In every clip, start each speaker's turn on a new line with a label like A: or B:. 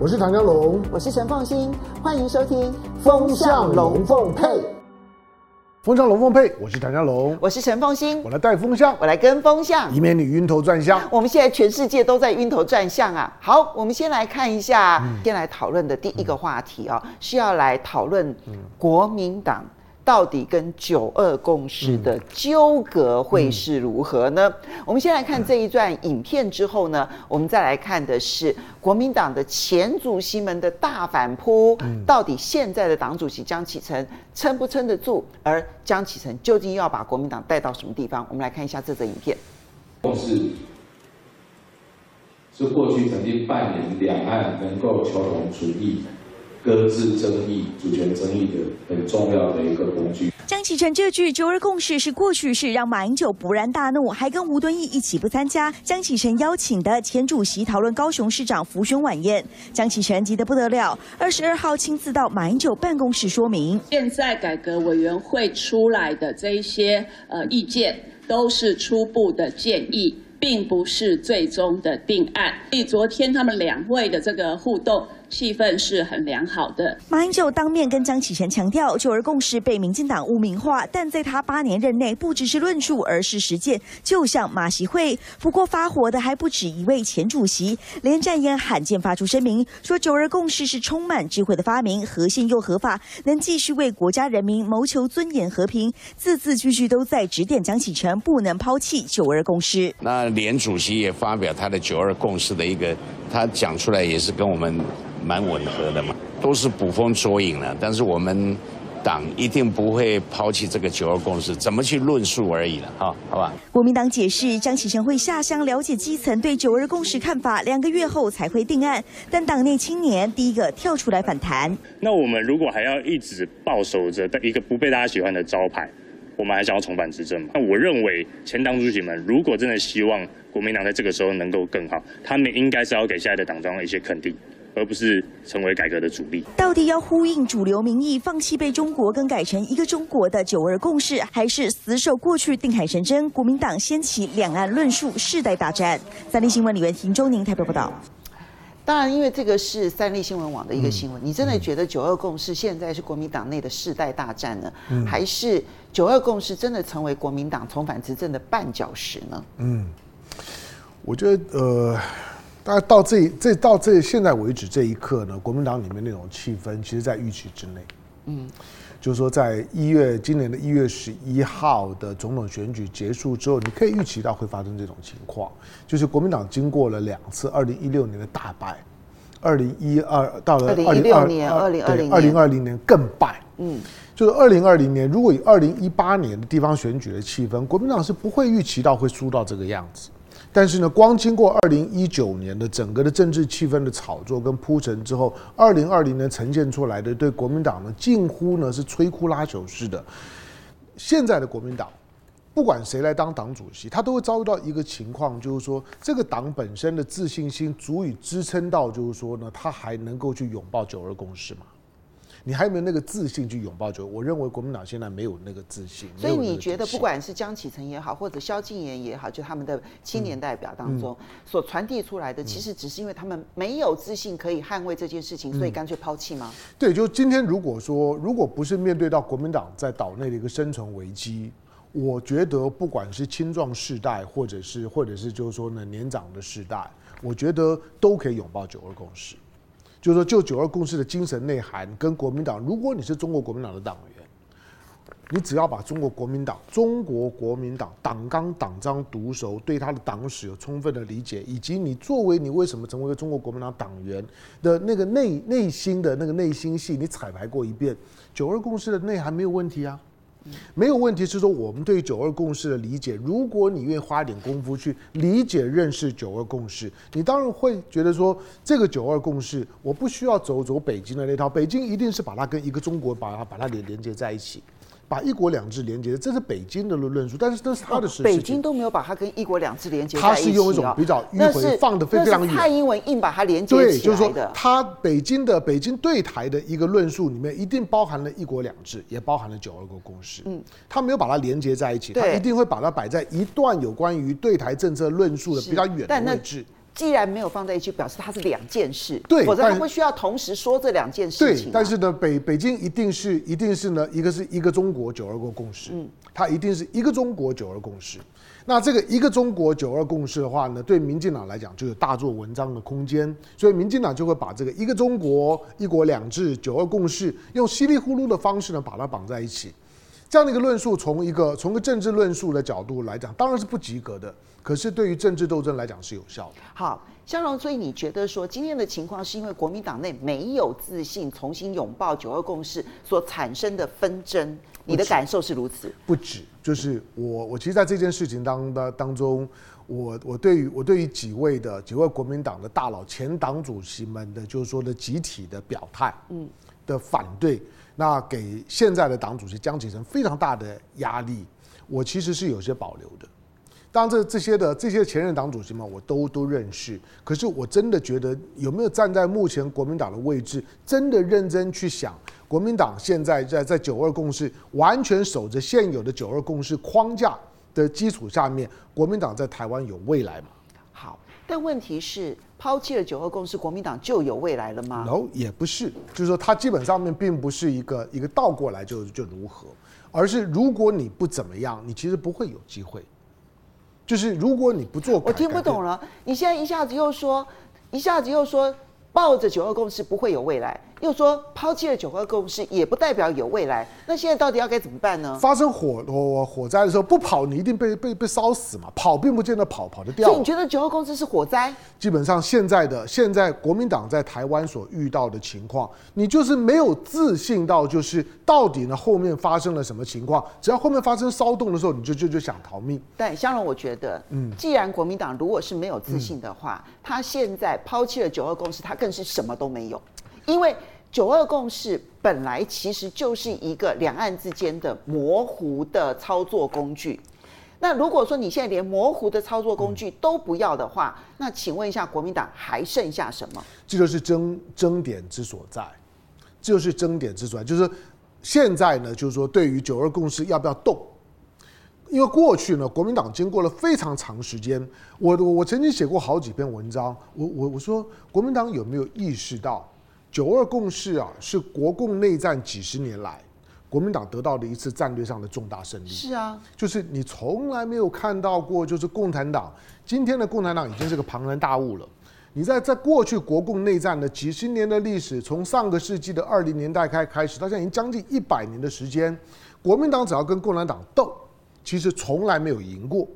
A: 我是唐江龙，
B: 我是陈凤新，欢迎收听《
A: 风向龙凤配》。风向龙凤配，我是唐江龙，
B: 我是陈凤新，
A: 我来带风向，
B: 我来跟风向，
A: 以免你晕头转向。
B: 我们现在全世界都在晕头转向啊！好，我们先来看一下，嗯、先来讨论的第一个话题啊、哦，是要来讨论国民党。到底跟九二共识的纠葛会是如何呢？嗯嗯、我们先来看这一段影片之后呢，我们再来看的是国民党的前主席们的大反扑。嗯、到底现在的党主席江启臣撑不撑得住？而江启臣究竟要把国民党带到什么地方？我们来看一下这则影片。
C: 共识是过去曾经扮演两岸能够求同存异。搁置争议、主权争议的很重要的一个工具。
D: 江启臣这句“九二共识”是过去式，让马英九勃然大怒，还跟吴敦义一起不参加江启臣邀请的前主席讨论高雄市长辅选晚宴。江启臣急得不得了，二十二号亲自到马英九办公室说明：
E: 现在改革委员会出来的这一些呃意见，都是初步的建议。并不是最终的定案。所以昨天他们两位的这个互动气氛是很良好的。
D: 马英九当面跟江启臣强调，九二共识被民进党污名化，但在他八年任内，不只是论述，而是实践。就像马习会，不过发火的还不止一位前主席，连战燕罕见发出声明，说九二共识是充满智慧的发明，合宪又合法，能继续为国家人民谋求尊严和平。字字句句都在指点江启臣不能抛弃九二共识。
F: 那。连主席也发表他的九二共识的一个，他讲出来也是跟我们蛮吻合的嘛，都是捕风捉影了。但是我们党一定不会抛弃这个九二共识，怎么去论述而已了，哈，好吧？
D: 国民党解释，张启成会下乡了解基层对九二共识看法，两个月后才会定案。但党内青年第一个跳出来反弹。
G: 那我们如果还要一直抱守着一个不被大家喜欢的招牌？我们还想要重返执政吗？那我认为前党主席们如果真的希望国民党在这个时候能够更好，他们应该是要给现在的党中央一些肯定，而不是成为改革的主力。
D: 到底要呼应主流民意，放弃被中国更改成一个中国的九二共识，还是死守过去定海神针？国民党掀起两岸论述世代大战。三立新闻李元婷、周宁台北报道。
B: 当然，因为这个是三立新闻网的一个新闻，嗯、你真的觉得九二共识现在是国民党内的世代大战呢，嗯、还是九二共识真的成为国民党重返执政的绊脚石呢？嗯，
A: 我觉得呃，大概到这这到这现在为止这一刻呢，国民党里面那种气氛，其实在预期之内。嗯。就是说，在一月今年的一月十一号的总统选举结束之后，你可以预期到会发生这种情况。就是国民党经过了两次二零一六年的大败，二零一二到了二零二零年，二零二零二零二零年更败。嗯，就是二零二零年，如果以二零一八年的地方选举的气氛，国民党是不会预期到会输到这个样子。但是呢，光经过二零一九年的整个的政治气氛的炒作跟铺陈之后，二零二零年呈现出来的对国民党呢，近乎呢是摧枯拉朽式的。现在的国民党，不管谁来当党主席，他都会遭遇到一个情况，就是说这个党本身的自信心足以支撑到，就是说呢，他还能够去拥抱九二共识吗？你还有没有那个自信去拥抱？就我认为国民党现在没有那个自信。
B: 所以你觉得，不管是江启臣也好，或者萧敬言也好，就他们的青年代表当中所传递出来的，其实只是因为他们没有自信可以捍卫这件事情，所以干脆抛弃吗？
A: 对，就今天如果说，如果不是面对到国民党在岛内的一个生存危机，我觉得不管是青壮世代，或者是或者是就是说呢年长的世代，我觉得都可以拥抱九二共识。就是说，就九二共识的精神内涵跟国民党，如果你是中国国民党的党员，你只要把中国国民党、中国国民党党纲党章读熟，对他的党史有充分的理解，以及你作为你为什么成为一个中国国民党党员的那个内内心的那个内心戏，你彩排过一遍，九二共识的内涵没有问题啊。没有问题，是说我们对九二共识的理解，如果你愿意花点功夫去理解认识九二共识，你当然会觉得说，这个九二共识，我不需要走走北京的那套，北京一定是把它跟一个中国把它把它连连接在一起。把一国两制连接，这是北京的论述，但是这是他的事情。
B: 北京都没有把它跟一国两制连接在一起。
A: 他是用一种比较迂回，放的非常远。
B: 蔡英文硬把它连接起来的。
A: 对，就是说，他北京的北京对台的一个论述里面，一定包含了一国两制，也包含了九二国共识。嗯，他没有把它连接在一起，他一定会把它摆在一段有关于对台政策论述的比较远的位置。
B: 既然没有放在一起，表示它是两件事，
A: 对，
B: 否则他不需要同时说这两件事情、啊。
A: 对，但是呢，北北京一定是一定是呢，一个是一个中国九二共识，嗯，它一定是一个中国九二共识。那这个一个中国九二共识的话呢，对民进党来讲就有大做文章的空间，所以民进党就会把这个一个中国、一国两制、九二共识用稀里糊涂的方式呢把它绑在一起。这样的一个论述，从一个从个政治论述的角度来讲，当然是不及格的。可是对于政治斗争来讲是有效的。
B: 好，香荣，所以你觉得说今天的情况是因为国民党内没有自信，重新拥抱九二共识所产生的纷争？你的感受是如此？
A: 不止，就是我我其实在这件事情当的当中，我我对于我对于几位的几位国民党的大佬、前党主席们的，就是说的集体的表态，嗯，的反对。那给现在的党主席江启臣非常大的压力，我其实是有些保留的。当然，这这些的这些前任党主席们，我都都认识。可是，我真的觉得有没有站在目前国民党的位置，真的认真去想，国民党现在在在九二共识完全守着现有的九二共识框架的基础下面，国民党在台湾有未来吗？
B: 好，但问题是。抛弃了九二共识，国民党就有未来了吗
A: ？No，也不是，就是说它基本上面并不是一个一个倒过来就就如何，而是如果你不怎么样，你其实不会有机会。就是如果你不做，
B: 我听不懂了。你现在一下子又说，一下子又说抱着九二共识不会有未来。又说抛弃了九二共识，也不代表有未来。那现在到底要该怎么办呢？
A: 发生火火火灾的时候，不跑你一定被被被烧死嘛？跑并不见得跑跑得掉。
B: 所以你觉得九二共识是火灾？
A: 基本上现在的现在国民党在台湾所遇到的情况，你就是没有自信到就是到底呢后面发生了什么情况？只要后面发生骚动的时候，你就就就想逃命。
B: 但香龙，我觉得，嗯，既然国民党如果是没有自信的话，嗯、他现在抛弃了九二共识，他更是什么都没有。因为九二共识本来其实就是一个两岸之间的模糊的操作工具。那如果说你现在连模糊的操作工具都不要的话，那请问一下，国民党还剩下什么？
A: 这就是争争点之所在，这就是争点之所在。就是现在呢，就是说对于九二共识要不要动？因为过去呢，国民党经过了非常长时间，我我曾经写过好几篇文章，我我我说国民党有没有意识到？九二共识啊，是国共内战几十年来国民党得到的一次战略上的重大胜利。
B: 是啊，
A: 就是你从来没有看到过，就是共产党今天的共产党已经是个庞然大物了。你在在过去国共内战的几十年的历史，从上个世纪的二零年代开开始，到现在已经将近一百年的时间，国民党只要跟共产党斗，其实从来没有赢过。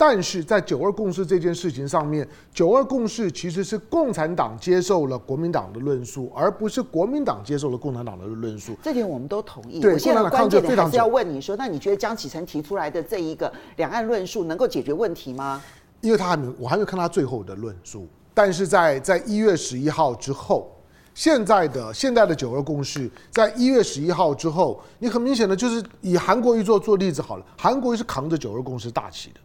A: 但是在九二共识这件事情上面，九二共识其实是共产党接受了国民党的论述，而不是国民党接受了共产党的论述。
B: 这点我们都同意。
A: 对，
B: 我现在关键点还是要问你说，那你觉得江启臣提出来的这一个两岸论述能够解决问题吗？
A: 因为他还没有，我还没有看他最后的论述。但是在在一月十一号之后，现在的现在的九二共识，在一月十一号之后，你很明显的就是以韩国瑜做做例子好了，韩国瑜是扛着九二共识大旗的。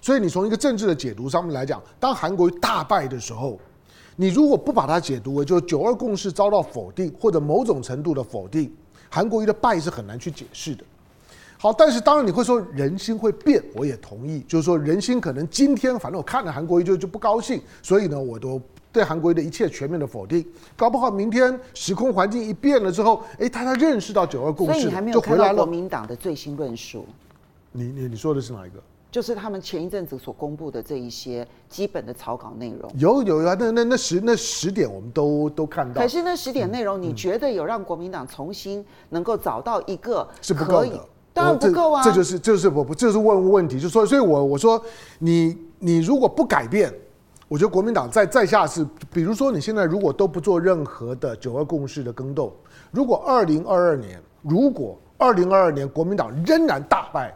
A: 所以你从一个政治的解读上面来讲，当韩国瑜大败的时候，你如果不把它解读为就九二共识遭到否定或者某种程度的否定，韩国瑜的败是很难去解释的。好，但是当然你会说人心会变，我也同意，就是说人心可能今天反正我看了韩国瑜就就不高兴，所以呢我都对韩国瑜的一切全面的否定。搞不好明天时空环境一变了之后，哎，他他认识到九二共识，
B: 所以你还没有看到国民党的最新论述。
A: 你你你说的是哪一个？
B: 就是他们前一阵子所公布的这一些基本的草稿内容，
A: 有有啊，那那那十那十点我们都都看到。
B: 可是那十点内容，你觉得有让国民党重新能够找到一个
A: 是不够的？
B: 当然不够啊！
A: 这就是就是我不就是问问题，就说所以，我我说你你如果不改变，我觉得国民党在在下是，比如说你现在如果都不做任何的九二共识的更动，如果二零二二年，如果二零二二年国民党仍然大败。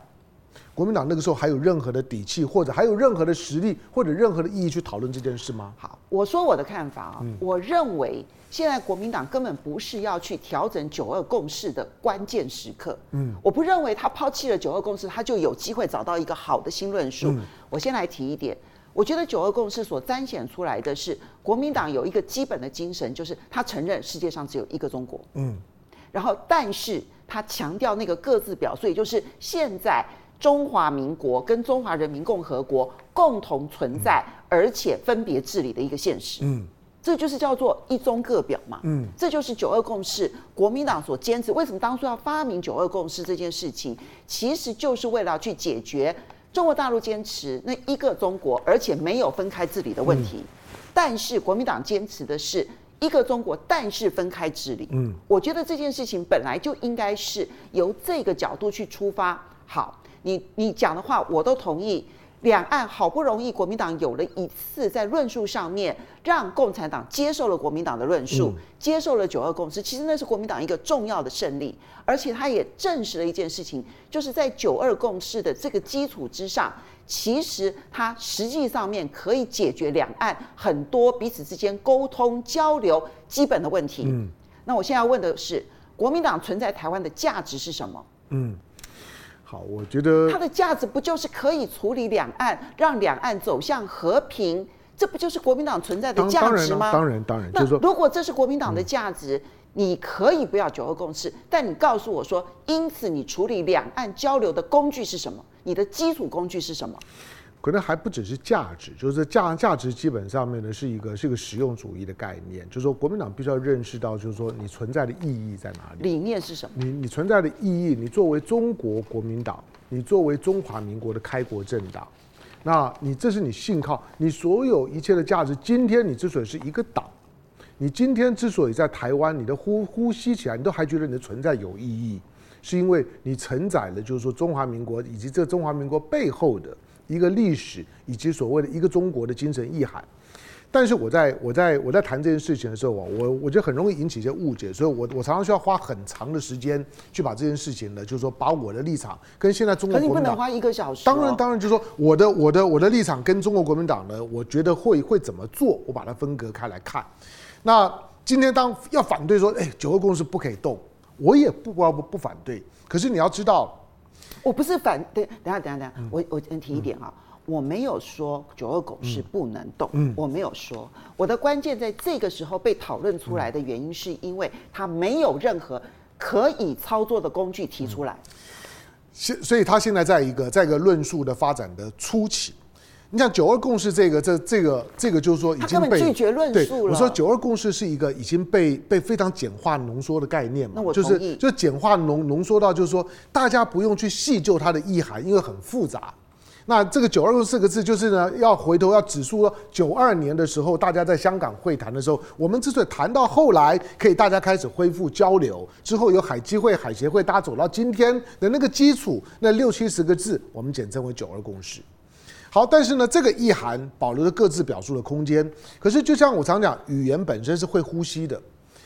A: 国民党那个时候还有任何的底气，或者还有任何的实力，或者任何的意义去讨论这件事吗？
B: 好，我说我的看法啊，嗯、我认为现在国民党根本不是要去调整九二共识的关键时刻。嗯，我不认为他抛弃了九二共识，他就有机会找到一个好的新论述。嗯、我先来提一点，我觉得九二共识所彰显出来的是国民党有一个基本的精神，就是他承认世界上只有一个中国。嗯，然后但是他强调那个各自表述，也就是现在。中华民国跟中华人民共和国共同存在，而且分别治理的一个现实。嗯，这就是叫做一中各表嘛。嗯，这就是九二共识，国民党所坚持。为什么当初要发明九二共识这件事情，其实就是为了去解决中国大陆坚持那一个中国，而且没有分开治理的问题。但是国民党坚持的是一个中国，但是分开治理。嗯，我觉得这件事情本来就应该是由这个角度去出发。好。你你讲的话我都同意。两岸好不容易国民党有了一次在论述上面让共产党接受了国民党的论述，接受了九二共识，其实那是国民党一个重要的胜利，而且他也证实了一件事情，就是在九二共识的这个基础之上，其实它实际上面可以解决两岸很多彼此之间沟通交流基本的问题。嗯，那我现在要问的是，国民党存在台湾的价值是什么？嗯。
A: 好，我觉得
B: 它的价值不就是可以处理两岸，让两岸走向和平？这不就是国民党存在的价值吗？
A: 当然，当然，当然。
B: 那如果这是国民党的价值，嗯、你可以不要九二共识，但你告诉我说，因此你处理两岸交流的工具是什么？你的基础工具是什么？
A: 可能还不只是价值，就是价价值基本上面呢是一个是一个实用主义的概念，就是说国民党必须要认识到，就是说你存在的意义在哪里？
B: 理念是什么？
A: 你你存在的意义，你作为中国国民党，你作为中华民国的开国政党，那你这是你信靠，你所有一切的价值。今天你之所以是一个党，你今天之所以在台湾，你的呼呼吸起来，你都还觉得你的存在有意义，是因为你承载了就是说中华民国以及这中华民国背后的。一个历史以及所谓的一个中国的精神意涵，但是我在我在我在谈这件事情的时候啊，我我觉得很容易引起一些误解，所以我我常常需要花很长的时间去把这件事情呢，就是说把我的立场跟现在中国国民党，
B: 可你不能花一个小时。
A: 当然当然，就是说我的我的我的立场跟中国国民党呢，我觉得会会怎么做，我把它分隔开来看。那今天当要反对说，哎，九二共识不可以动，我也不不不不反对。可是你要知道。
B: 我不是反对，等下等下等下，我我先提一点啊，我没有说九二狗是不能动，我没有说，我的关键在这个时候被讨论出来的原因，是因为他没有任何可以操作的工具提出来，
A: 现所以他现在在一个在一个论述的发展的初期。你像九二共识这个，这这个这个就是说已经被
B: 拒绝论述了。
A: 我说九二共识是一个已经被被非常简化浓缩的概念嘛，就是就简化浓浓缩到就是说大家不用去细究它的意涵，因为很复杂。那这个九二共识四个字就是呢，要回头要指出九二年的时候，大家在香港会谈的时候，我们之所以谈到后来可以大家开始恢复交流，之后有海基会、海协会，大家走到今天的那个基础，那六七十个字，我们简称为九二共识。好，但是呢，这个意涵保留了各自表述的空间。可是，就像我常讲，语言本身是会呼吸的，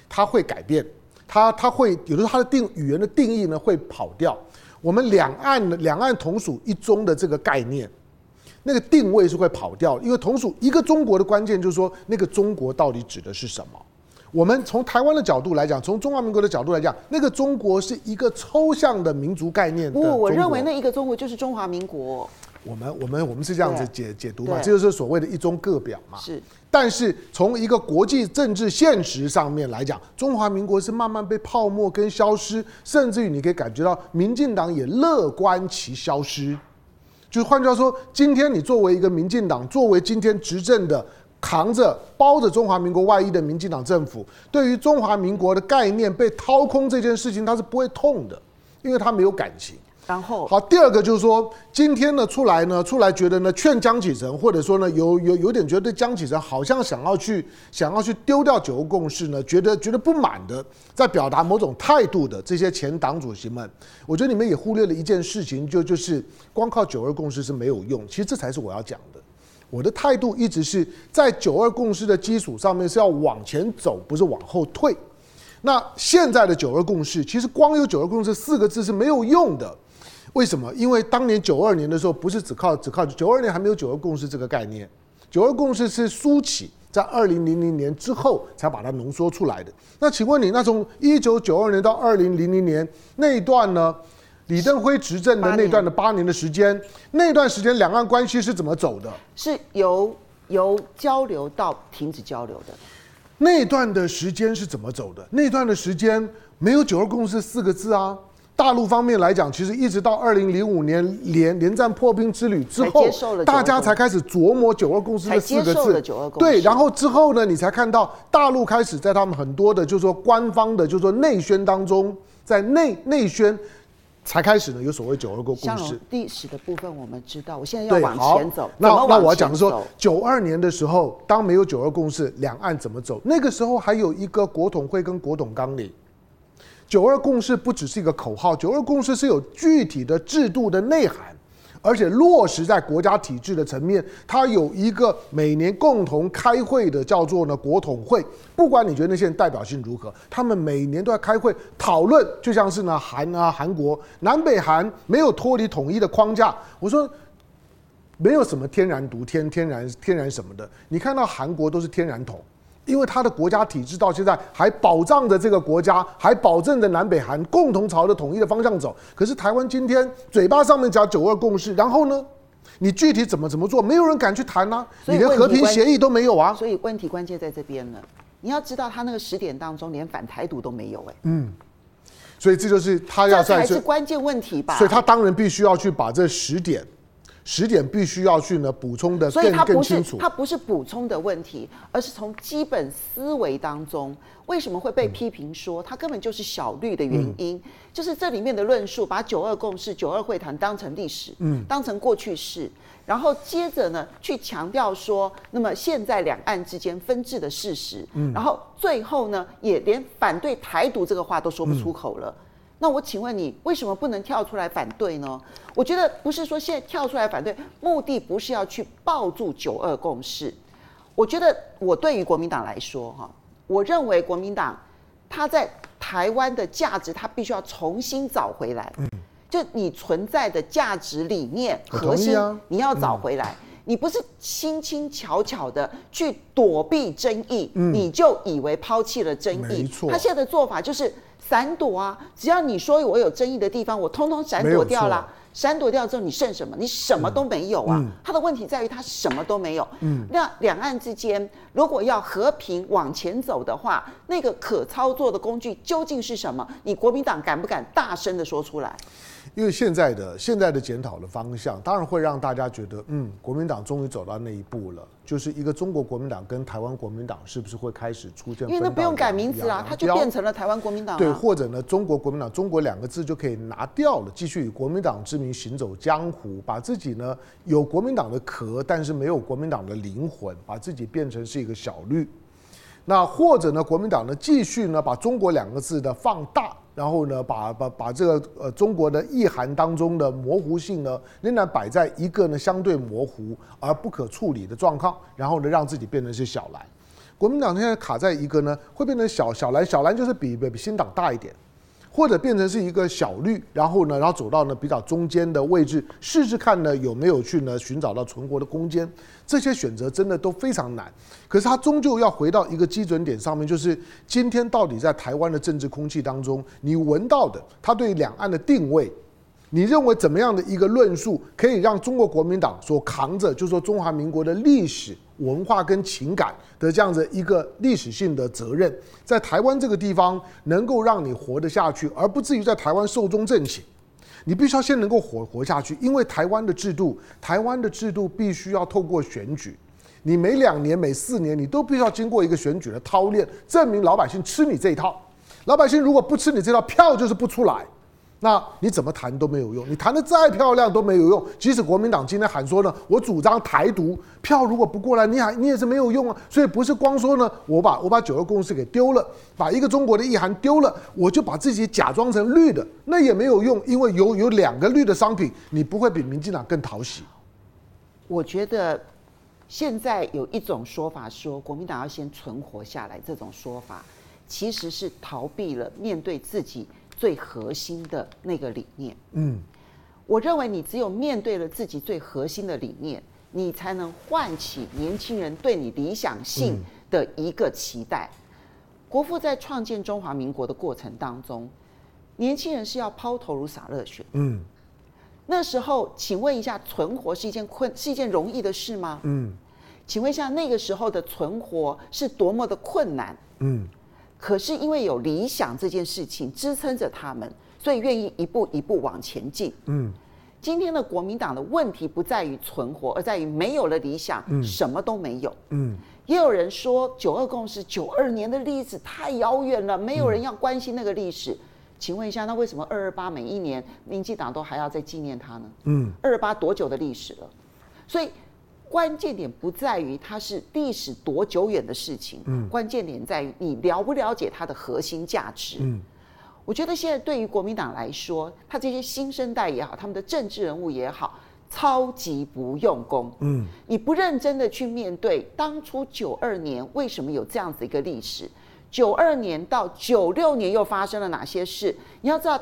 A: 它会改变，它它会有的时候它的定语言的定义呢会跑掉。我们两岸两岸同属一中的这个概念，那个定位是会跑掉，因为同属一个中国的关键就是说，那个中国到底指的是什么？我们从台湾的角度来讲，从中华民国的角度来讲，那个中国是一个抽象的民族概念。不，
B: 我认为那一个中国就是中华民国。
A: 我们我们我们是这样子解解读嘛，这就是所谓的一中各表嘛。
B: 是，
A: 但是从一个国际政治现实上面来讲，中华民国是慢慢被泡沫跟消失，甚至于你可以感觉到，民进党也乐观其消失。就是换句话说，今天你作为一个民进党，作为今天执政的扛着包着中华民国外衣的民进党政府，对于中华民国的概念被掏空这件事情，他是不会痛的，因为他没有感情。
B: 然后
A: 好，第二个就是说，今天呢出来呢出来觉得呢劝江启臣，或者说呢有有有点觉得江启臣好像想要去想要去丢掉九二共识呢，觉得觉得不满的，在表达某种态度的这些前党主席们，我觉得你们也忽略了一件事情，就就是光靠九二共识是没有用，其实这才是我要讲的。我的态度一直是在九二共识的基础上面是要往前走，不是往后退。那现在的九二共识，其实光有九二共识四个字是没有用的。为什么？因为当年九二年的时候，不是只靠只靠九二年还没有九二共识这个概念，九二共识是苏起在二零零零年之后才把它浓缩出来的。那请问你，那从一九九二年到二零零零年那一段呢？李登辉执政的那段的八年的时间，那段时间两岸关系是怎么走的？
B: 是由由交流到停止交流的。
A: 那段的时间是怎么走的？那段的时间没有九二共识四个字啊。大陆方面来讲，其实一直到二零零五年连连战破冰之旅之后，大家才开始琢磨“九二共识”这四个字。对，然后之后呢，你才看到大陆开始在他们很多的，就是说官方的，就是说内宣当中，在内内宣才开始呢有所谓“九二共识”。
B: 历史的部分我们知道，我现在要往前走。
A: 那那我要讲的说，九二年的时候，当没有“九二共识”，两岸怎么走？那个时候还有一个国统会跟国统纲领。九二共识不只是一个口号，九二共识是有具体的制度的内涵，而且落实在国家体制的层面。它有一个每年共同开会的叫做呢国统会，不管你觉得那些人代表性如何，他们每年都要开会讨论，就像是呢韩啊韩国南北韩没有脱离统一的框架。我说没有什么天然独天天然天然什么的，你看到韩国都是天然统。因为他的国家体制到现在还保障着这个国家，还保证着南北韩共同朝着统一的方向走。可是台湾今天嘴巴上面讲九二共识，然后呢，你具体怎么怎么做，没有人敢去谈啊，你连和平协议都没有啊。
B: 所以问题关键在这边了。你要知道，他那个十点当中连反台独都没有哎。
A: 嗯。所以这就是他要在
B: 这才是关键问题吧。
A: 所以他当然必须要去把这十点。十点必须要去呢补充的更更清楚。
B: 它不是补充的问题，而是从基本思维当中，为什么会被批评说它根本就是小绿的原因，就是这里面的论述把九二共识、九二会谈当成历史，嗯，当成过去式，然后接着呢去强调说，那么现在两岸之间分治的事实，嗯，然后最后呢也连反对台独这个话都说不出口了。那我请问你，为什么不能跳出来反对呢？我觉得不是说现在跳出来反对，目的不是要去抱住九二共识。我觉得我对于国民党来说，哈，我认为国民党他在台湾的价值，他必须要重新找回来。嗯，就你存在的价值理念核心，你要找回来。你不是轻轻巧巧的去躲避争议，你就以为抛弃了争议。没错，他现在的做法就是。闪躲啊！只要你说我有争议的地方，我通通闪躲掉了。闪躲掉之后，你剩什么？你什么都没有啊！嗯、他的问题在于他什么都没有。嗯，那两岸之间如果要和平往前走的话，那个可操作的工具究竟是什么？你国民党敢不敢大声的说出来？
A: 因为现在的现在的检讨的方向，当然会让大家觉得，嗯，国民党终于走到那一步了，就是一个中国国民党跟台湾国民党是不是会开始出现？
B: 因为那不用改名字啊，它就变成了台湾国民党。
A: 对，或者呢，中国国民党“中国”两个字就可以拿掉了，继续以国民党之名行走江湖，把自己呢有国民党的壳，但是没有国民党的灵魂，把自己变成是一个小绿。那或者呢，国民党呢继续呢把“中国”两个字的放大。然后呢，把把把这个呃中国的意涵当中的模糊性呢，仍然摆在一个呢相对模糊而不可处理的状况，然后呢让自己变成是小蓝。国民党现在卡在一个呢，会变成小小蓝，小蓝就是比比新党大一点。或者变成是一个小绿，然后呢，然后走到呢比较中间的位置，试试看呢有没有去呢寻找到存活的空间。这些选择真的都非常难，可是它终究要回到一个基准点上面，就是今天到底在台湾的政治空气当中，你闻到的它对两岸的定位。你认为怎么样的一个论述可以让中国国民党所扛着，就是说中华民国的历史文化跟情感的这样子一个历史性的责任，在台湾这个地方能够让你活得下去，而不至于在台湾寿终正寝？你必须要先能够活活下去，因为台湾的制度，台湾的制度必须要透过选举，你每两年、每四年，你都必须要经过一个选举的操练，证明老百姓吃你这一套。老百姓如果不吃你这套，票就是不出来。那你怎么谈都没有用，你谈得再漂亮都没有用。即使国民党今天喊说呢，我主张台独，票如果不过来，你还你也是没有用啊。所以不是光说呢，我把我把九二共识给丢了，把一个中国的意涵丢了，我就把自己假装成绿的，那也没有用，因为有有两个绿的商品，你不会比民进党更讨喜。
B: 我觉得现在有一种说法说国民党要先存活下来，这种说法其实是逃避了面对自己。最核心的那个理念，嗯，我认为你只有面对了自己最核心的理念，你才能唤起年轻人对你理想性的一个期待。国父在创建中华民国的过程当中，年轻人是要抛头颅洒热血，嗯，那时候，请问一下，存活是一件困是一件容易的事吗？嗯，请问一下，那个时候的存活是多么的困难？嗯。可是因为有理想这件事情支撑着他们，所以愿意一步一步往前进。嗯，今天的国民党的问题不在于存活，而在于没有了理想，嗯、什么都没有。嗯，也有人说九二共识九二年的历史太遥远了，没有人要关心那个历史。嗯、请问一下，那为什么二二八每一年民进党都还要再纪念他呢？嗯，二二八多久的历史了？所以。关键点不在于它是历史多久远的事情，嗯，关键点在于你了不了解它的核心价值。嗯，我觉得现在对于国民党来说，他这些新生代也好，他们的政治人物也好，超级不用功。嗯，你不认真的去面对当初九二年为什么有这样子一个历史，九二年到九六年又发生了哪些事？你要知道，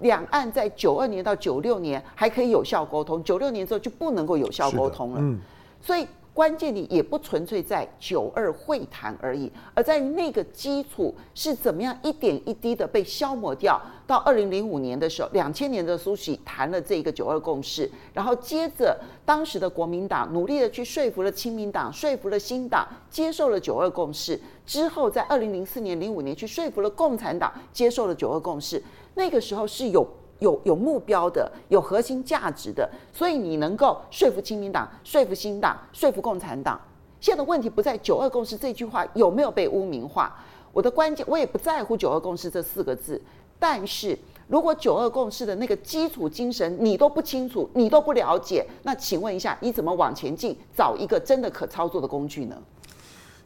B: 两岸在九二年到九六年还可以有效沟通，九六年之后就不能够有效沟通了。嗯。所以关键你也不纯粹在九二会谈而已，而在那个基础是怎么样一点一滴的被消磨掉。到二零零五年的时候，两千年的苏起谈了这个九二共识，然后接着当时的国民党努力的去说服了亲民党，说服了新党，接受了九二共识。之后在二零零四年、零五年去说服了共产党，接受了九二共识。那个时候是有。有有目标的，有核心价值的，所以你能够说服亲民党、说服新党、说服共产党。现在的问题不在“九二共识”这句话有没有被污名化，我的关键我也不在乎“九二共识”这四个字。但是如果“九二共识”的那个基础精神你都不清楚，你都不了解，那请问一下，你怎么往前进，找一个真的可操作的工具呢？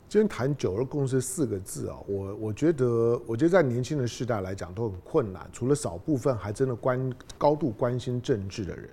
A: 今天谈“九二共识”四个字啊，我我觉得，我觉得在年轻的世代来讲都很困难，除了少部分还真的关高度关心政治的人。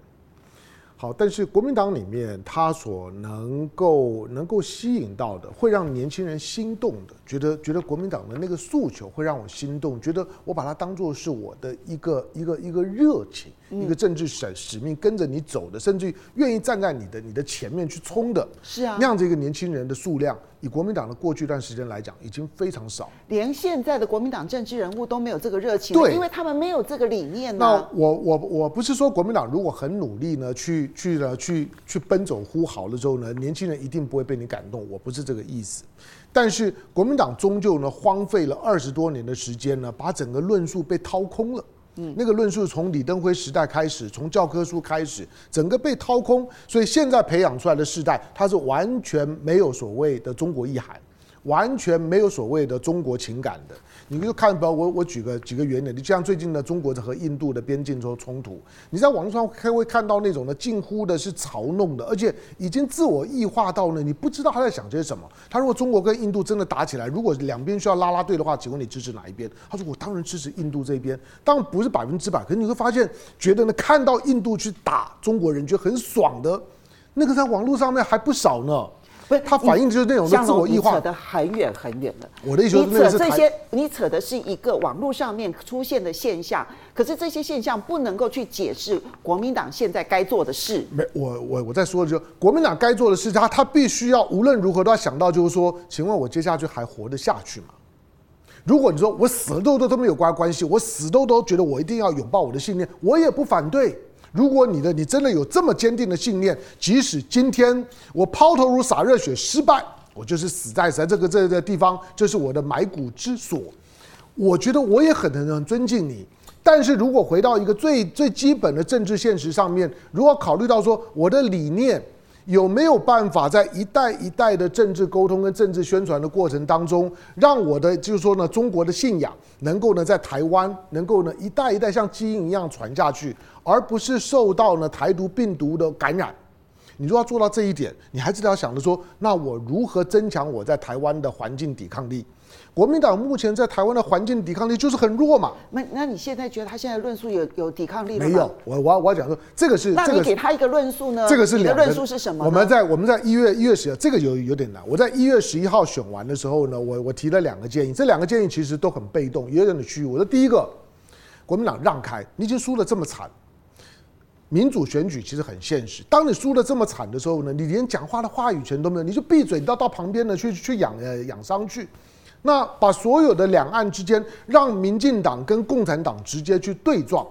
A: 好，但是国民党里面，他所能够能够吸引到的，会让年轻人心动的，觉得觉得国民党的那个诉求会让我心动，觉得我把它当做是我的一个一个一个热情，一个政治使使命，跟着你走的，甚至愿意站在你的你的前面去冲的，
B: 是啊，
A: 那样子一个年轻人的数量，以国民党的过去一段时间来讲，已经非常少，
B: 连现在的国民党政治人物都没有这个热情，对，因为他们没有这个理念呢。
A: 那我我我不是说国民党如果很努力呢，去去了去去奔走呼号了之后呢，年轻人一定不会被你感动，我不是这个意思。但是国民党终究呢，荒废了二十多年的时间呢，把整个论述被掏空了。那个论述从李登辉时代开始，从教科书开始，整个被掏空，所以现在培养出来的世代，他是完全没有所谓的中国意涵，完全没有所谓的中国情感的。你就看吧，我我举个几个原点，你像最近的中国和印度的边境中冲突，你在网络上还会看到那种的近乎的是嘲弄的，而且已经自我异化到呢，你不知道他在想些什么。他如果中国跟印度真的打起来，如果两边需要拉拉队的话，请问你支持哪一边？他说我当然支持印度这边，当然不是百分之百，可是你会发现，觉得呢看到印度去打中国人，觉得很爽的，那个在网络上面还不少呢。
B: 不是，
A: 它反映的就是那种自我异化，
B: 扯得很远很远了。
A: 我的意思是，
B: 你扯这些，你扯的是一个网络上面出现的现象，可是这些现象不能够去解释国民党现在该做的事。
A: 没，我我我在说的就是国民党该做的事，他他必须要无论如何都要想到，就是说，请问我接下去还活得下去吗？如果你说我死了都都都没有关关系，我死都都觉得我一定要拥抱我的信念，我也不反对。如果你的你真的有这么坚定的信念，即使今天我抛头颅洒热血失败，我就是死在在这个这个地方，这是我的埋骨之所。我觉得我也很很尊敬你。但是如果回到一个最最基本的政治现实上面，如果考虑到说我的理念。有没有办法在一代一代的政治沟通跟政治宣传的过程当中，让我的就是说呢，中国的信仰能够呢在台湾能够呢一代一代像基因一样传下去，而不是受到呢台独病毒的感染？你如果要做到这一点，你还是要想着说，那我如何增强我在台湾的环境抵抗力？国民党目前在台湾的环境抵抗力就是很弱嘛？
B: 那那你现在觉得他现在论述有有抵抗力了吗？
A: 没有，我我我要讲说，这个是
B: 那你给他一个论述呢？
A: 这个是你的
B: 论述是什么？
A: 我们在我们在一月一月十，这个有有点难。我在一月十一号选完的时候呢，我我提了两个建议，这两个建议其实都很被动，有点的虚。我的第一个，国民党让开，你已经输的这么惨，民主选举其实很现实。当你输得这么惨的时候呢，你连讲话的话语权都没有，你就闭嘴，到到旁边呢去去养呃养伤去。那把所有的两岸之间，让民进党跟共产党直接去对撞，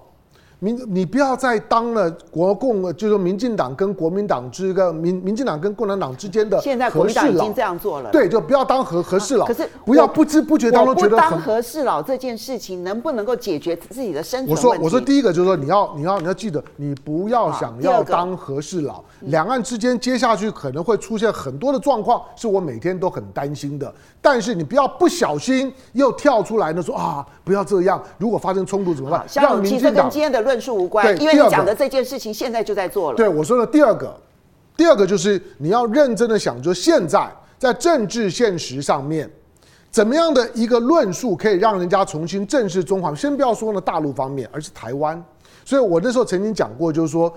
A: 民你不要再当了国共，就是民进党跟国民党之个民民进党跟共产党之间的
B: 现在国民党已经这样做了，
A: 对，就不要当和和事佬。
B: 可是
A: 不要不知不觉当中觉得
B: 当和事佬这件事情能不能够解决自己的生存？
A: 我说我说第一个就是说你要你要你要记得，你不要想要当和事佬。两岸之间接下去可能会出现很多的状况，是我每天都很担心的。但是你不要不小心又跳出来呢，说啊不要这样，如果发生冲突怎么办？
B: 让民进党跟今天的论述无关，因为你讲的这件事情现在就在做了。
A: 对，我说的第二个，第二个就是你要认真的想，就现在在政治现实上面，怎么样的一个论述可以让人家重新正视中华？先不要说呢大陆方面，而是台湾。所以我那时候曾经讲过，就是说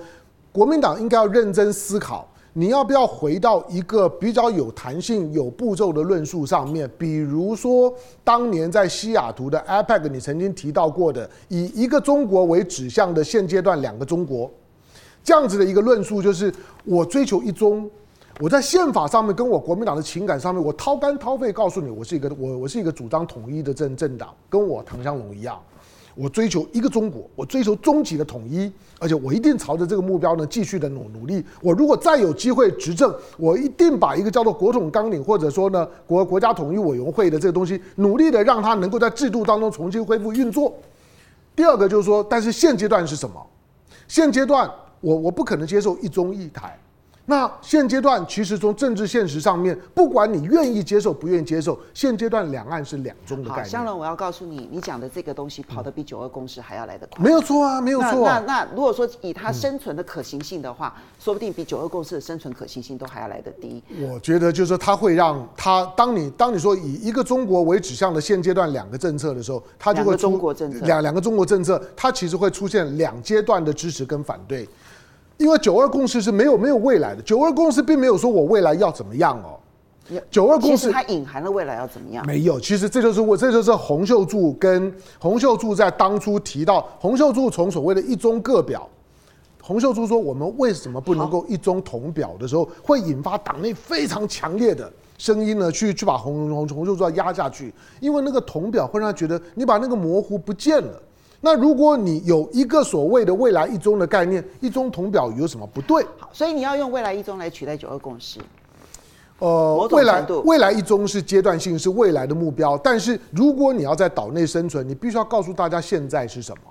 A: 国民党应该要认真思考，你要不要回到一个比较有弹性、有步骤的论述上面？比如说，当年在西雅图的 APEC，你曾经提到过的，以一个中国为指向的现阶段两个中国，这样子的一个论述，就是我追求一中，我在宪法上面跟我国民党的情感上面，我掏肝掏肺告诉你，我是一个我我是一个主张统一的政政党，跟我唐湘龙一样。我追求一个中国，我追求终极的统一，而且我一定朝着这个目标呢继续的努努力。我如果再有机会执政，我一定把一个叫做国统纲领，或者说呢国国家统一委员会的这个东西，努力的让它能够在制度当中重新恢复运作。第二个就是说，但是现阶段是什么？现阶段我我不可能接受一中一台。那现阶段其实从政治现实上面，不管你愿意接受不愿意接受，现阶段两岸是两中的概念。
B: 好，香龙，我要告诉你，你讲的这个东西跑得比九二共识还要来得快。
A: 没有错啊，没有错啊。
B: 那那，那如果说以它生存的可行性的话，嗯、说不定比九二共识的生存可行性都还要来得低。
A: 我觉得就是说，它会让它当你当你说以一个中国为指向的现阶段两个政策的时候，它就
B: 会中国政策，
A: 两两个中国政策，它其实会出现两阶段的支持跟反对。因为九二共识是没有没有未来的，九二共识并没有说我未来要怎么样哦。九二共识
B: 它隐含了未来要怎么样？
A: 没有，其实这就是我这就是洪秀柱跟洪秀柱在当初提到，洪秀柱从所谓的一中各表，洪秀柱说我们为什么不能够一中同表的时候，会引发党内非常强烈的声音呢？去去把洪洪洪秀柱要压下去，因为那个同表会让他觉得你把那个模糊不见了。那如果你有一个所谓的未来一中的概念，一中同表有什么不对？
B: 好，所以你要用未来一中来取代九二共识。
A: 呃，未来未来一中是阶段性，是未来的目标。但是如果你要在岛内生存，你必须要告诉大家现在是什么。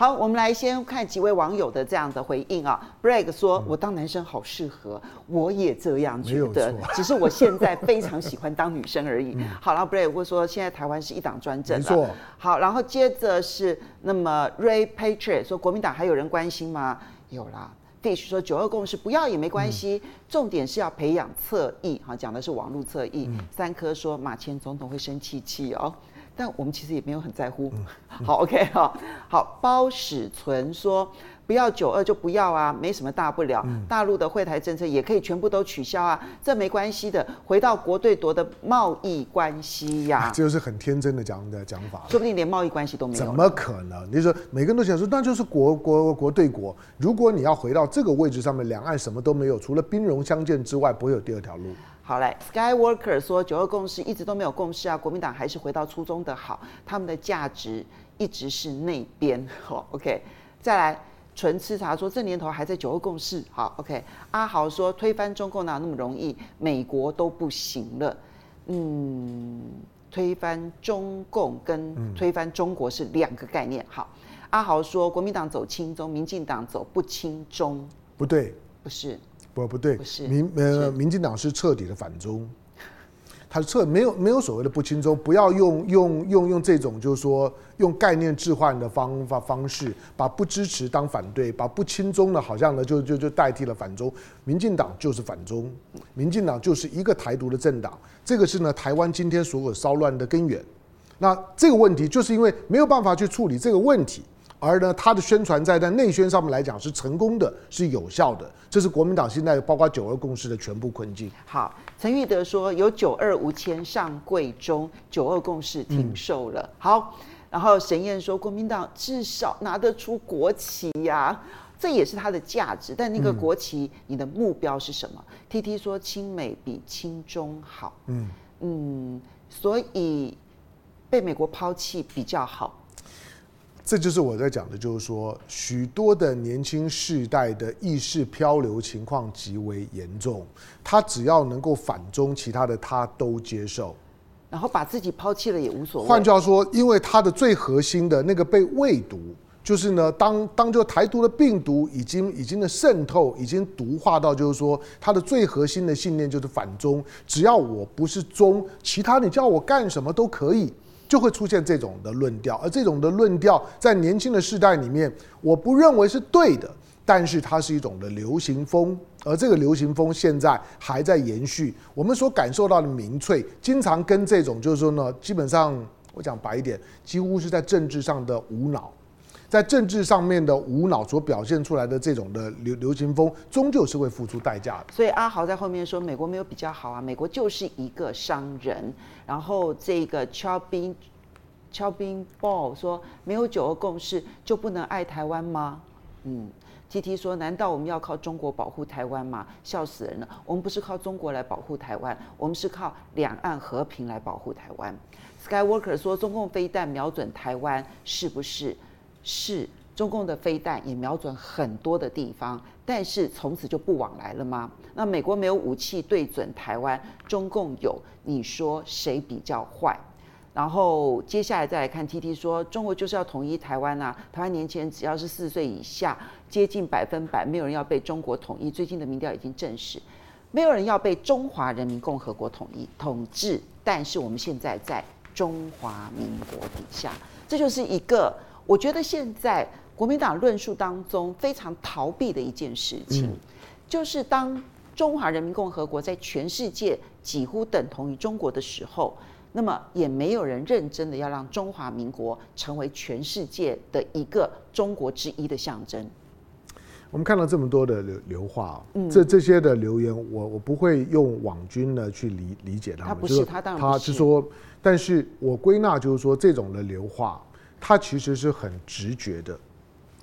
B: 好，我们来先看几位网友的这样的回应啊。Bragg 说：“我当男生好适合，我也这样觉得，只是我现在非常喜欢当女生而已。”好，然后 Bragg 会说：“现在台湾是一党专政。”没错。好，然后接着是那么 Ray Patriot 说：“国民党还有人关心吗？”有啦。Dish 说：“九二共识不要也没关系，重点是要培养侧翼。”哈，讲的是网络侧翼。三颗说：“马前总统会生气气哦。”但我们其实也没有很在乎。好，OK 哈，好。包史存说，不要九二就不要啊，没什么大不了。大陆的惠台政策也可以全部都取消啊，这没关系的。回到国对国的贸易关系呀，
A: 这就是很天真的讲的讲法。
B: 说不定连贸易关系都没有。
A: 怎么可能？你说每个人都想说，那就是国国国对国。如果你要回到这个位置上面，两岸什么都没有，除了兵戎相见之外，不会有第二条路。
B: 好嘞，Skywalker 说九二共识一直都没有共识啊，国民党还是回到初衷的好，他们的价值一直是那边。好，OK，再来纯吃茶说这年头还在九二共识。好，OK，阿豪说推翻中共哪有那么容易？美国都不行了。嗯，推翻中共跟推翻中国是两个概念。好，阿豪说国民党走亲中，民进党走不亲中。
A: 不对，
B: 不是。
A: 不不对，民呃，民进党是彻底的反中，他是彻没有没有所谓的不亲中，不要用用用用这种就是说用概念置换的方法方式，把不支持当反对，把不亲中呢好像呢就就就代替了反中，民进党就是反中，民进党就是一个台独的政党，这个是呢台湾今天所有骚乱的根源，那这个问题就是因为没有办法去处理这个问题。而呢，他的宣传在在内宣上面来讲是成功的，是有效的。这是国民党现在包括九二共识的全部困境。
B: 好，陈玉德说有九二无签上柜中，九二共识停售了。嗯、好，然后沈燕说国民党至少拿得出国旗呀、啊，这也是它的价值。但那个国旗，你的目标是什么、嗯、？T T 说亲美比亲中好。嗯嗯，所以被美国抛弃比较好。
A: 这就是我在讲的，就是说许多的年轻世代的意识漂流情况极为严重。他只要能够反中，其他的他都接受，
B: 然后把自己抛弃了也无所谓。
A: 换句话说，因为他的最核心的那个被喂毒。就是呢，当当就台独的病毒已经已经的渗透，已经毒化到，就是说他的最核心的信念就是反中，只要我不是中，其他你叫我干什么都可以，就会出现这种的论调。而这种的论调在年轻的世代里面，我不认为是对的，但是它是一种的流行风，而这个流行风现在还在延续。我们所感受到的民粹，经常跟这种就是说呢，基本上我讲白一点，几乎是在政治上的无脑。在政治上面的无脑所表现出来的这种的流流行风，终究是会付出代价的。
B: 所以阿豪在后面说，美国没有比较好啊，美国就是一个商人。然后这个肖宾肖宾 ball 说，没有九二共识就不能爱台湾吗？嗯，T T 说，难道我们要靠中国保护台湾吗？笑死人了，我们不是靠中国来保护台湾，我们是靠两岸和平来保护台湾。Skywalker 说，中共飞弹瞄准台湾是不是？是中共的飞弹也瞄准很多的地方，但是从此就不往来了吗？那美国没有武器对准台湾，中共有，你说谁比较坏？然后接下来再来看 TT 说，中国就是要统一台湾啊！台湾年轻人只要是四岁以下，接近百分百没有人要被中国统一。最近的民调已经证实，没有人要被中华人民共和国统一统治，但是我们现在在中华民国底下，这就是一个。我觉得现在国民党论述当中非常逃避的一件事情，嗯、就是当中华人民共和国在全世界几乎等同于中国的时候，那么也没有人认真的要让中华民国成为全世界的一个中国之一的象征。
A: 我们看到这么多的流流话，嗯、这这些的留言，我我不会用网军呢去理理解他们，
B: 他不是他当然
A: 他是说，但是我归纳就是说这种的流话。他其实是很直觉的，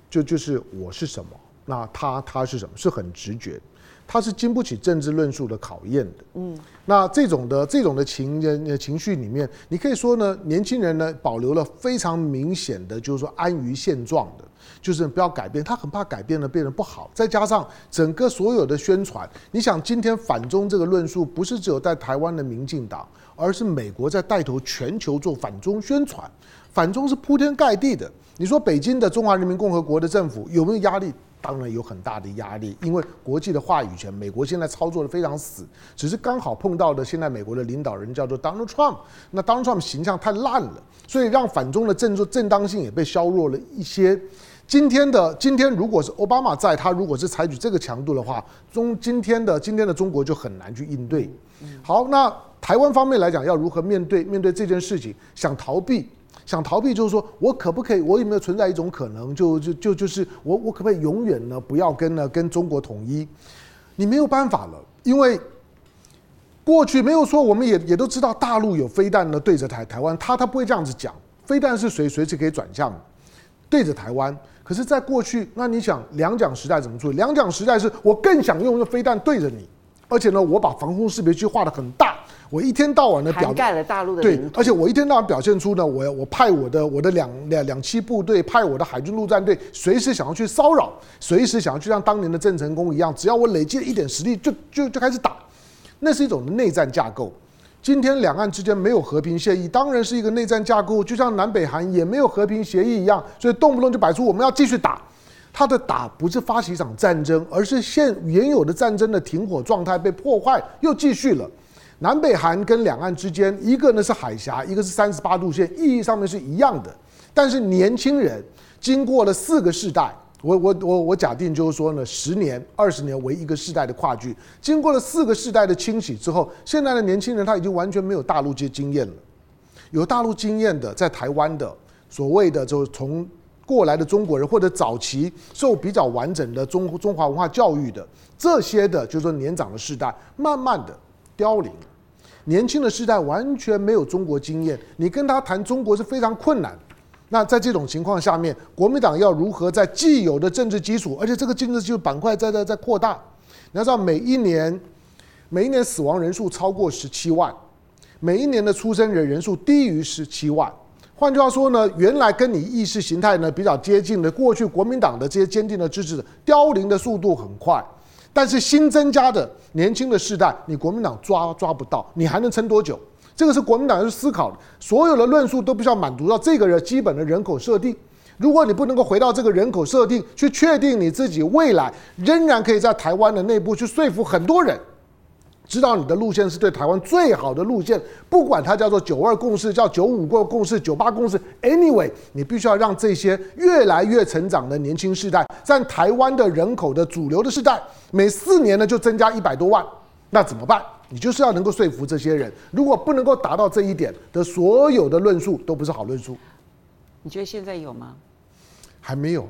A: 就就是我是什么，那他他是什么，是很直觉，他是经不起政治论述的考验的。嗯，那这种的这种的情人情绪里面，你可以说呢，年轻人呢保留了非常明显的，就是说安于现状的，就是不要改变，他很怕改变了变得不好。再加上整个所有的宣传，你想今天反中这个论述，不是只有在台湾的民进党，而是美国在带头全球做反中宣传。反中是铺天盖地的。你说北京的中华人民共和国的政府有没有压力？当然有很大的压力，因为国际的话语权，美国现在操作的非常死。只是刚好碰到的现在美国的领导人叫做 Donald Trump，那 Donald Trump 形象太烂了，所以让反中的政治正当性也被削弱了一些。今天的今天，如果是奥巴马在，他如果是采取这个强度的话，中今天的今天的中国就很难去应对。好，那台湾方面来讲，要如何面对面对这件事情？想逃避？想逃避就是说，我可不可以？我有没有存在一种可能？就就就就是我我可不可以永远呢不要跟呢跟中国统一？你没有办法了，因为过去没有说，我们也也都知道大陆有飞弹呢对着台台湾，他他不会这样子讲，飞弹是随随时可以转向对着台湾。可是，在过去，那你想两蒋时代怎么处理？两蒋时代是我更想用用飞弹对着你，而且呢，我把防空识别区画的很大。我一天到晚的表
B: 盖了大陆的
A: 对，而且我一天到晚表现出呢，我我派我的我的两两两栖部队，派我的海军陆战队，随时想要去骚扰，随时想要去像当年的郑成功一样，只要我累积了一点实力就，就就就开始打，那是一种内战架构。今天两岸之间没有和平协议，当然是一个内战架构，就像南北韩也没有和平协议一样，所以动不动就摆出我们要继续打。他的打不是发起一场战争，而是现原有的战争的停火状态被破坏，又继续了。南北韩跟两岸之间，一个呢是海峡，一个是三十八度线，意义上面是一样的。但是年轻人经过了四个世代，我我我我假定就是说呢，十年、二十年为一个世代的跨距，经过了四个世代的清洗之后，现在的年轻人他已经完全没有大陆这些经验了。有大陆经验的，在台湾的所谓的就是从过来的中国人，或者早期受比较完整的中中华文化教育的这些的，就是说年长的世代，慢慢的凋零。年轻的时代完全没有中国经验，你跟他谈中国是非常困难。那在这种情况下面，国民党要如何在既有的政治基础，而且这个政治基础板块在在在扩大？你要知道，每一年每一年死亡人数超过十七万，每一年的出生人人数低于十七万。换句话说呢，原来跟你意识形态呢比较接近的，过去国民党的这些坚定的支持者，凋零的速度很快。但是新增加的年轻的世代，你国民党抓抓不到，你还能撑多久？这个是国民党要去思考的。所有的论述都必须要满足到这个人基本的人口设定。如果你不能够回到这个人口设定，去确定你自己未来仍然可以在台湾的内部去说服很多人。知道你的路线是对台湾最好的路线，不管它叫做九二共识、叫九五共共识、九八共识，anyway，你必须要让这些越来越成长的年轻世代，在台湾的人口的主流的世代，每四年呢就增加一百多万，那怎么办？你就是要能够说服这些人，如果不能够达到这一点的所有的论述都不是好论述。
B: 你觉得现在有吗？
A: 还没有。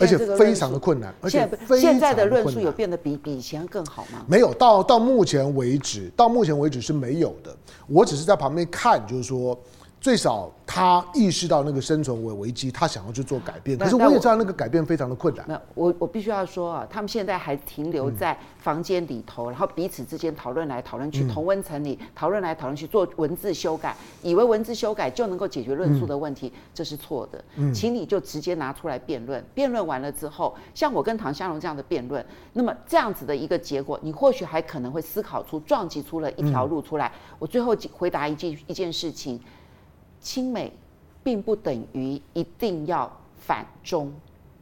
A: 而且非常的困难，而且
B: 现在的论述有变得比比以前更好吗？
A: 没有，到到目前为止，到目前为止是没有的。我只是在旁边看，就是说。最少他意识到那个生存危危机，他想要去做改变。可是我也知道那个改变非常的困难。
B: 那我我必须要说啊，他们现在还停留在房间里头，然后彼此之间讨论来讨论去，同温层里讨论来讨论去，做文字修改，以为文字修改就能够解决论述的问题，这是错的。请你就直接拿出来辩论，辩论完了之后，像我跟唐香龙这样的辩论，那么这样子的一个结果，你或许还可能会思考出撞击出了一条路出来。我最后回答一句一件事情。亲美并不等于一定要反中，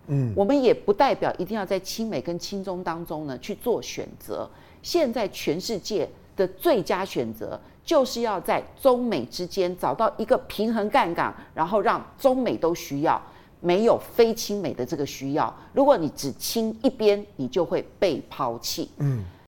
B: 嗯，我们也不代表一定要在亲美跟亲中当中呢去做选择。现在全世界的最佳选择就是要在中美之间找到一个平衡杠杆，然后让中美都需要，没有非亲美的这个需要。如果你只亲一边，你就会被抛弃。嗯，